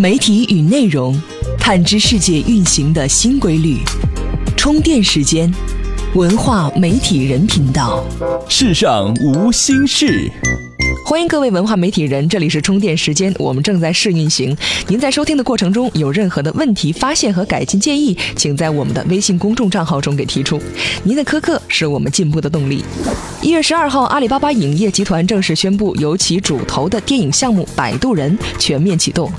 媒体与内容，探知世界运行的新规律。充电时间，文化媒体人频道。世上无心事。欢迎各位文化媒体人，这里是充电时间，我们正在试运行。您在收听的过程中有任何的问题发现和改进建议，请在我们的微信公众账号中给提出。您的苛刻是我们进步的动力。一月十二号，阿里巴巴影业集团正式宣布，由其主投的电影项目《摆渡人》全面启动。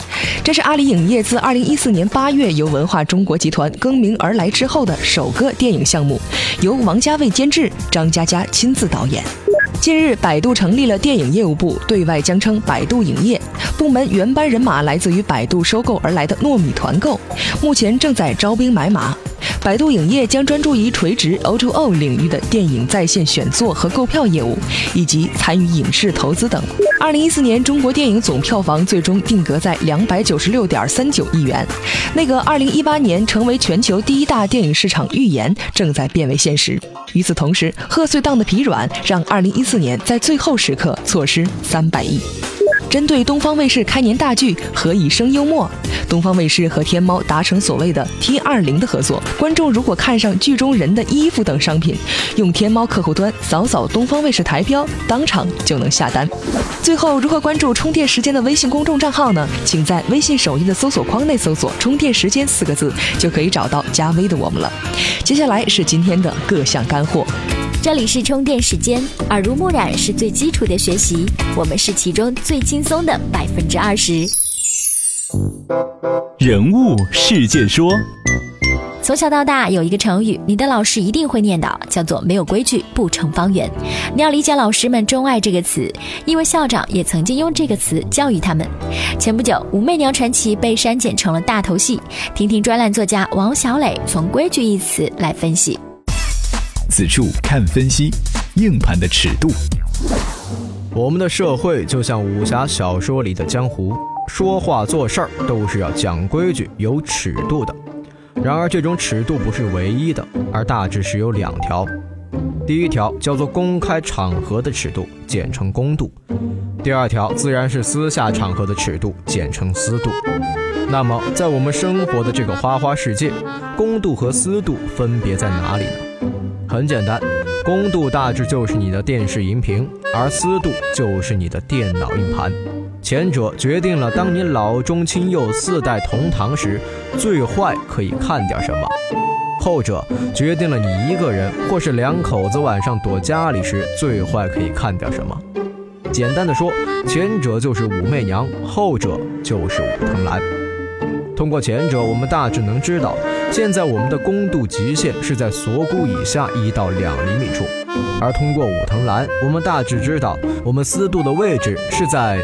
这是阿里影业自二零一四年八月由文化中国集团更名而来之后的首个电影项目，由王家卫监制，张嘉佳亲自导演。近日，百度成立了电影业务部，对外将称百度影业。部门原班人马来自于百度收购而来的糯米团购，目前正在招兵买马。百度影业将专注于垂直 O2O 领域的电影在线选座和购票业务，以及参与影视投资等。二零一四年中国电影总票房最终定格在两百九十六点三九亿元，那个二零一八年成为全球第一大电影市场预言正在变为现实。与此同时，贺岁档的疲软让二零一四年在最后时刻错失三百亿。针对东方卫视开年大剧《何以笙幽默》，东方卫视和天猫达成所谓的 T 二零的合作。观众如果看上剧中人的衣服等商品，用天猫客户端扫扫东方卫视台标，当场就能下单。最后，如何关注充电时间的微信公众账号呢？请在微信首页的搜索框内搜索“充电时间”四个字，就可以找到加微的我们了。接下来是今天的各项干货。这里是充电时间，耳濡目染是最基础的学习，我们是其中最轻松的百分之二十。人物事件说，从小到大有一个成语，你的老师一定会念叨，叫做“没有规矩不成方圆”。你要理解老师们钟爱这个词，因为校长也曾经用这个词教育他们。前不久，武媚娘传奇被删减成了大头戏，听听专栏作家王小磊从“规矩”一词来分析。此处看分析，硬盘的尺度。我们的社会就像武侠小说里的江湖，说话做事儿都是要讲规矩、有尺度的。然而，这种尺度不是唯一的，而大致是有两条。第一条叫做公开场合的尺度，简称公度；第二条自然是私下场合的尺度，简称私度。那么，在我们生活的这个花花世界，公度和私度分别在哪里呢？很简单，公度大致就是你的电视荧屏，而私度就是你的电脑硬盘。前者决定了当你老中青幼四代同堂时，最坏可以看点什么；后者决定了你一个人或是两口子晚上躲家里时，最坏可以看点什么。简单的说，前者就是武媚娘，后者就是武藤兰。通过前者，我们大致能知道。现在我们的弓度极限是在锁骨以下一到两厘米处，而通过武藤兰，我们大致知道我们私度的位置是在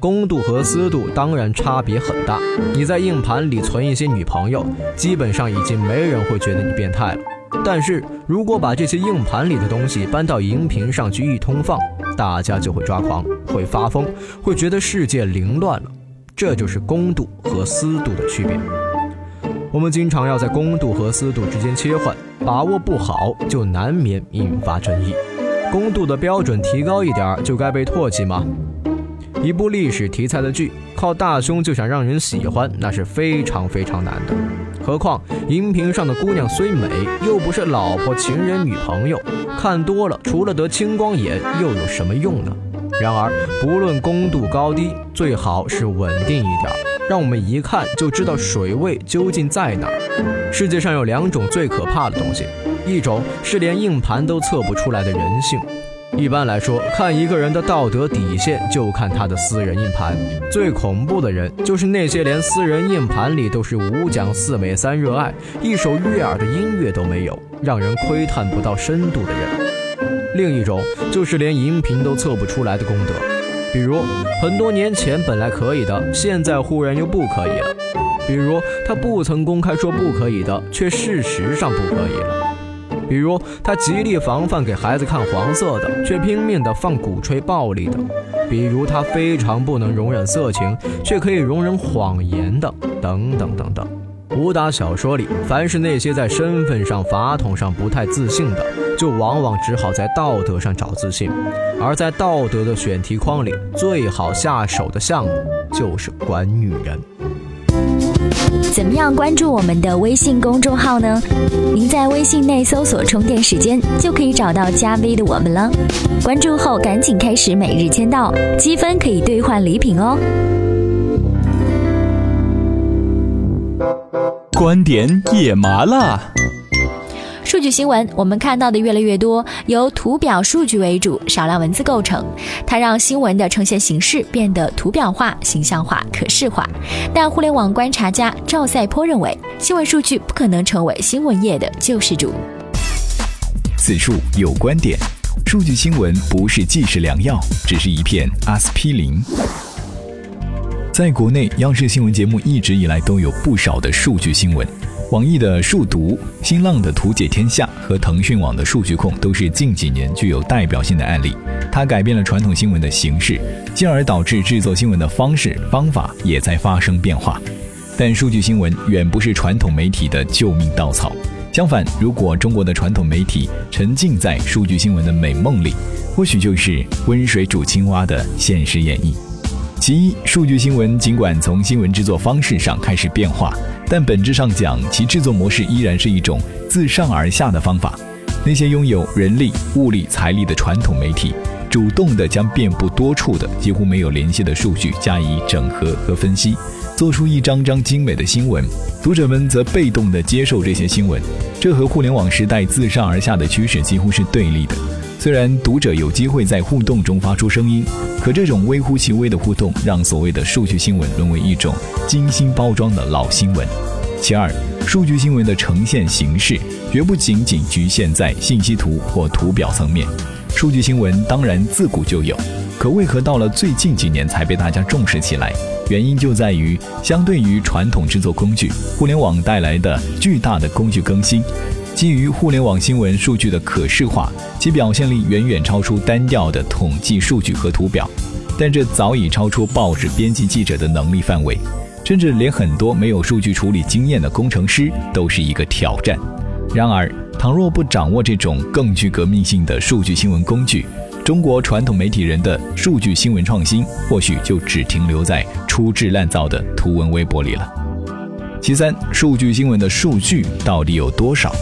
弓度和私度当然差别很大。你在硬盘里存一些女朋友，基本上已经没人会觉得你变态了。但是如果把这些硬盘里的东西搬到荧屏上去一通放，大家就会抓狂，会发疯，会觉得世界凌乱了。这就是公度和私度的区别。我们经常要在公度和私度之间切换，把握不好就难免引发争议。公度的标准提高一点就该被唾弃吗？一部历史题材的剧，靠大胸就想让人喜欢，那是非常非常难的。何况荧屏上的姑娘虽美，又不是老婆、情人、女朋友，看多了除了得青光眼又有什么用呢？然而，不论公度高低，最好是稳定一点。让我们一看就知道水位究竟在哪儿。世界上有两种最可怕的东西，一种是连硬盘都测不出来的人性。一般来说，看一个人的道德底线就看他的私人硬盘。最恐怖的人就是那些连私人硬盘里都是五讲四美三热爱，一首悦耳的音乐都没有，让人窥探不到深度的人。另一种就是连荧屏都测不出来的功德。比如很多年前本来可以的，现在忽然又不可以了；比如他不曾公开说不可以的，却事实上不可以了；比如他极力防范给孩子看黄色的，却拼命的放鼓吹暴力的；比如他非常不能容忍色情，却可以容忍谎言的，等等等等。武打小说里，凡是那些在身份上、法统上不太自信的，就往往只好在道德上找自信。而在道德的选题框里，最好下手的项目就是管女人。怎么样关注我们的微信公众号呢？您在微信内搜索“充电时间”，就可以找到加 V 的我们了。关注后赶紧开始每日签到，积分可以兑换礼品哦。观点也麻辣。数据新闻，我们看到的越来越多由图表数据为主，少量文字构成。它让新闻的呈现形式变得图表化、形象化、可视化。但互联网观察家赵赛坡认为，新闻数据不可能成为新闻业的救世主。此处有观点：数据新闻不是济世良药，只是一片阿司匹林。在国内，央视新闻节目一直以来都有不少的数据新闻。网易的数独、新浪的图解天下和腾讯网的数据控都是近几年具有代表性的案例。它改变了传统新闻的形式，进而导致制作新闻的方式方法也在发生变化。但数据新闻远不是传统媒体的救命稻草。相反，如果中国的传统媒体沉浸在数据新闻的美梦里，或许就是温水煮青蛙的现实演绎。其一，数据新闻尽管从新闻制作方式上开始变化。但本质上讲，其制作模式依然是一种自上而下的方法。那些拥有人力、物力、财力的传统媒体，主动地将遍布多处的、几乎没有联系的数据加以整合和分析，做出一张张精美的新闻。读者们则被动地接受这些新闻，这和互联网时代自上而下的趋势几乎是对立的。虽然读者有机会在互动中发出声音，可这种微乎其微的互动，让所谓的数据新闻沦为一种精心包装的老新闻。其二，数据新闻的呈现形式绝不仅仅局限在信息图或图表层面。数据新闻当然自古就有，可为何到了最近几年才被大家重视起来？原因就在于，相对于传统制作工具，互联网带来的巨大的工具更新。基于互联网新闻数据的可视化，其表现力远远超出单调的统计数据和图表，但这早已超出报纸编辑记者的能力范围，甚至连很多没有数据处理经验的工程师都是一个挑战。然而，倘若不掌握这种更具革命性的数据新闻工具，中国传统媒体人的数据新闻创新或许就只停留在粗制滥造的图文微博里了。其三，数据新闻的数据到底有多少？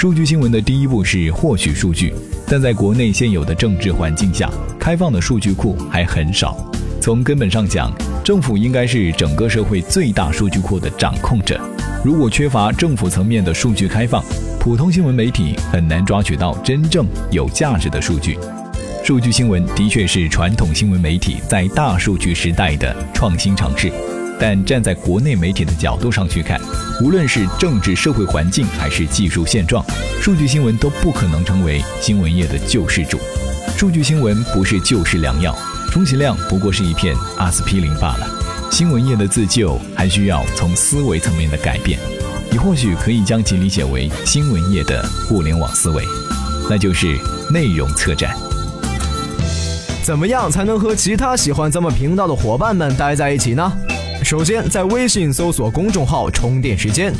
数据新闻的第一步是获取数据，但在国内现有的政治环境下，开放的数据库还很少。从根本上讲，政府应该是整个社会最大数据库的掌控者。如果缺乏政府层面的数据开放，普通新闻媒体很难抓取到真正有价值的数据。数据新闻的确是传统新闻媒体在大数据时代的创新尝试。但站在国内媒体的角度上去看，无论是政治社会环境还是技术现状，数据新闻都不可能成为新闻业的救世主。数据新闻不是救世良药，充其量不过是一片阿司匹林罢了。新闻业的自救还需要从思维层面的改变，你或许可以将其理解为新闻业的互联网思维，那就是内容策展。怎么样才能和其他喜欢咱们频道的伙伴们待在一起呢？首先，在微信搜索公众号“充电时间”，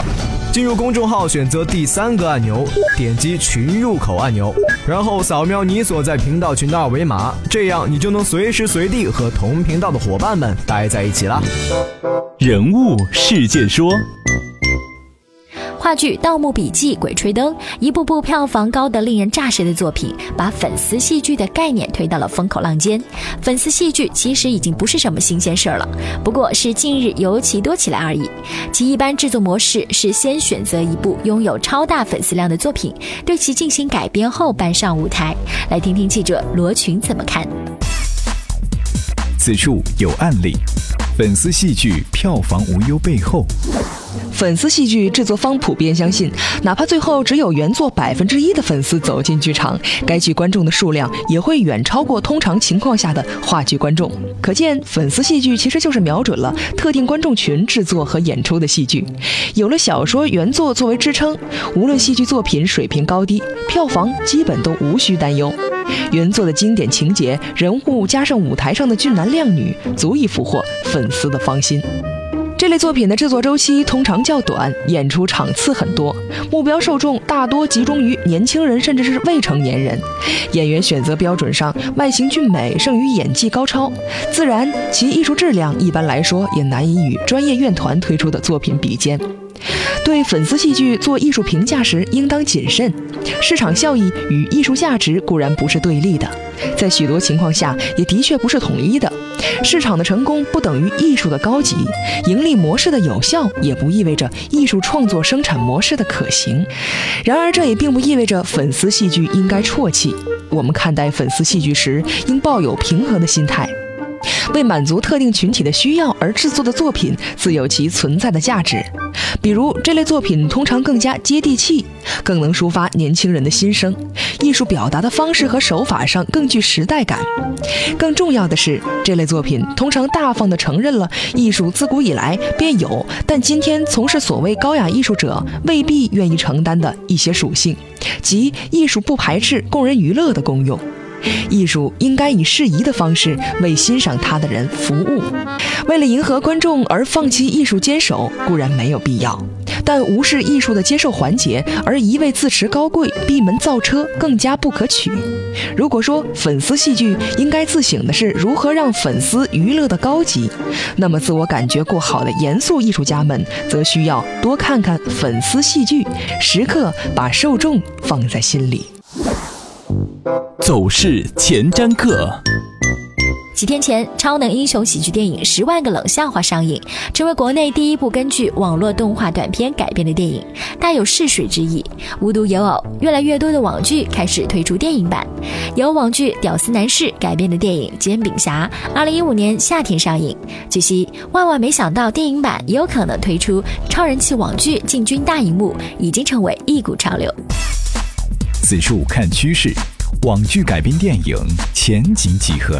进入公众号，选择第三个按钮，点击群入口按钮，然后扫描你所在频道群的二维码，这样你就能随时随地和同频道的伙伴们待在一起了。人物事件说。话剧《盗墓笔记》《鬼吹灯》，一部部票房高得令人咋舌的作品，把粉丝戏剧的概念推到了风口浪尖。粉丝戏剧其实已经不是什么新鲜事儿了，不过是近日尤其多起来而已。其一般制作模式是先选择一部拥有超大粉丝量的作品，对其进行改编后搬上舞台。来听听记者罗群怎么看。此处有案例，粉丝戏剧票房无忧背后。粉丝戏剧制作方普遍相信，哪怕最后只有原作百分之一的粉丝走进剧场，该剧观众的数量也会远超过通常情况下的话剧观众。可见，粉丝戏剧其实就是瞄准了特定观众群制作和演出的戏剧。有了小说原作作为支撑，无论戏剧作品水平高低，票房基本都无需担忧。原作的经典情节、人物加上舞台上的俊男靓女，足以俘获粉丝的芳心。这类作品的制作周期通常较短，演出场次很多，目标受众大多集中于年轻人甚至是未成年人。演员选择标准上，外形俊美胜于演技高超，自然其艺术质量一般来说也难以与专业院团推出的作品比肩。对粉丝戏剧做艺术评价时，应当谨慎。市场效益与艺术价值固然不是对立的，在许多情况下也的确不是统一的。市场的成功不等于艺术的高级，盈利模式的有效也不意味着艺术创作生产模式的可行。然而，这也并不意味着粉丝戏剧应该啜泣。我们看待粉丝戏剧时，应抱有平和的心态。为满足特定群体的需要而制作的作品，自有其存在的价值。比如，这类作品通常更加接地气，更能抒发年轻人的心声，艺术表达的方式和手法上更具时代感。更重要的是，这类作品通常大方地承认了艺术自古以来便有，但今天从事所谓高雅艺术者未必愿意承担的一些属性，即艺术不排斥供人娱乐的功用。艺术应该以适宜的方式为欣赏它的人服务。为了迎合观众而放弃艺术坚守固然没有必要，但无视艺术的接受环节而一味自持高贵、闭门造车更加不可取。如果说粉丝戏剧应该自省的是如何让粉丝娱乐的高级，那么自我感觉过好的严肃艺术家们则需要多看看粉丝戏剧，时刻把受众放在心里。走势前瞻课。几天前，超能英雄喜剧电影《十万个冷笑话》上映，成为国内第一部根据网络动画短片改编的电影，大有试水之意。无独有偶，越来越多的网剧开始推出电影版。由网剧《屌丝男士》改编的电影《煎饼侠》，二零一五年夏天上映。据悉，万万没想到电影版也有可能推出，超人气网剧进军大荧幕，已经成为一股潮流。此处看趋势，网剧改编电影前景几何？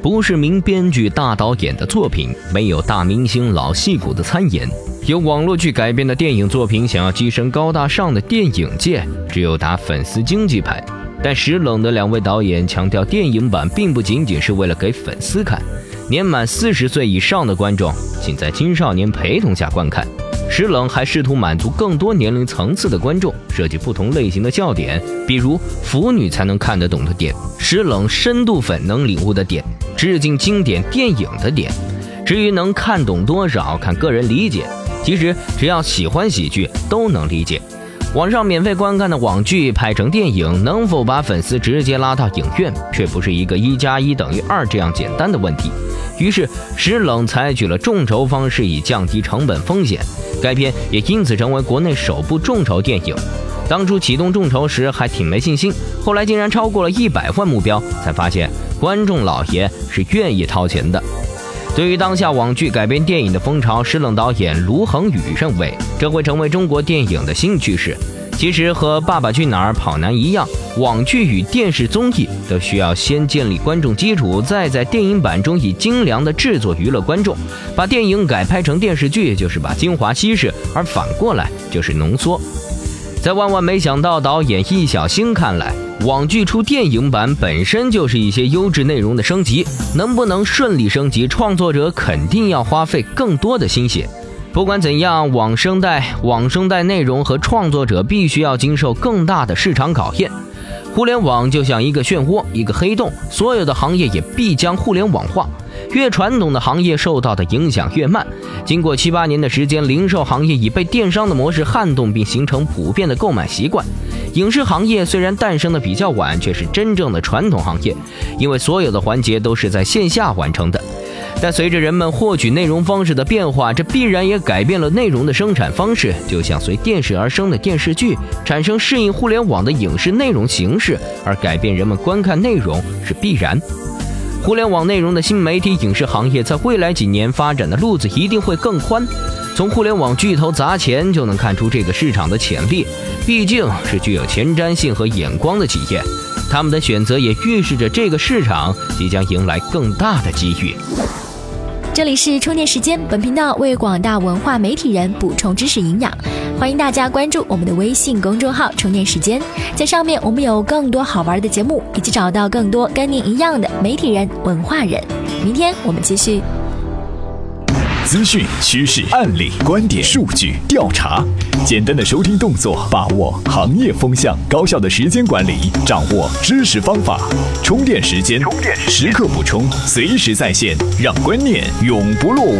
不是名编剧、大导演的作品，没有大明星、老戏骨的参演，由网络剧改编的电影作品，想要跻身高大上的电影界，只有打粉丝经济牌。但石冷的两位导演强调，电影版并不仅仅是为了给粉丝看，年满四十岁以上的观众，请在青少年陪同下观看。石冷还试图满足更多年龄层次的观众，设计不同类型的笑点，比如腐女才能看得懂的点，石冷深度粉能领悟的点，致敬经典电影的点。至于能看懂多少，看个人理解。其实只要喜欢喜剧，都能理解。网上免费观看的网剧拍成电影，能否把粉丝直接拉到影院，却不是一个一加一等于二这样简单的问题。于是石冷采取了众筹方式，以降低成本风险。该片也因此成为国内首部众筹电影。当初启动众筹时还挺没信心，后来竟然超过了一百万目标，才发现观众老爷是愿意掏钱的。对于当下网剧改编电影的风潮，石冷导演卢恒宇认为，这会成为中国电影的新趋势。其实和《爸爸去哪儿》跑男一样，网剧与电视综艺都需要先建立观众基础，再在电影版中以精良的制作娱乐观众。把电影改拍成电视剧，就是把精华稀释，而反过来就是浓缩。在万万没想到导演易小星看来，网剧出电影版本身就是一些优质内容的升级，能不能顺利升级，创作者肯定要花费更多的心血。不管怎样，网生代、网生代内容和创作者必须要经受更大的市场考验。互联网就像一个漩涡，一个黑洞，所有的行业也必将互联网化。越传统的行业受到的影响越慢。经过七八年的时间，零售行业已被电商的模式撼动，并形成普遍的购买习惯。影视行业虽然诞生的比较晚，却是真正的传统行业，因为所有的环节都是在线下完成的。但随着人们获取内容方式的变化，这必然也改变了内容的生产方式。就像随电视而生的电视剧，产生适应互联网的影视内容形式，而改变人们观看内容是必然。互联网内容的新媒体影视行业，在未来几年发展的路子一定会更宽。从互联网巨头砸钱就能看出这个市场的潜力，毕竟是具有前瞻性和眼光的企业。他们的选择也预示着这个市场即将迎来更大的机遇。这里是充电时间，本频道为广大文化媒体人补充知识营养，欢迎大家关注我们的微信公众号“充电时间”，在上面我们有更多好玩的节目，以及找到更多跟您一样的媒体人、文化人。明天我们继续。资讯、趋势、案例、观点、数据、调查，简单的收听动作，把握行业风向，高效的时间管理，掌握知识方法，充电时间，时刻补充，随时在线，让观念永不落伍。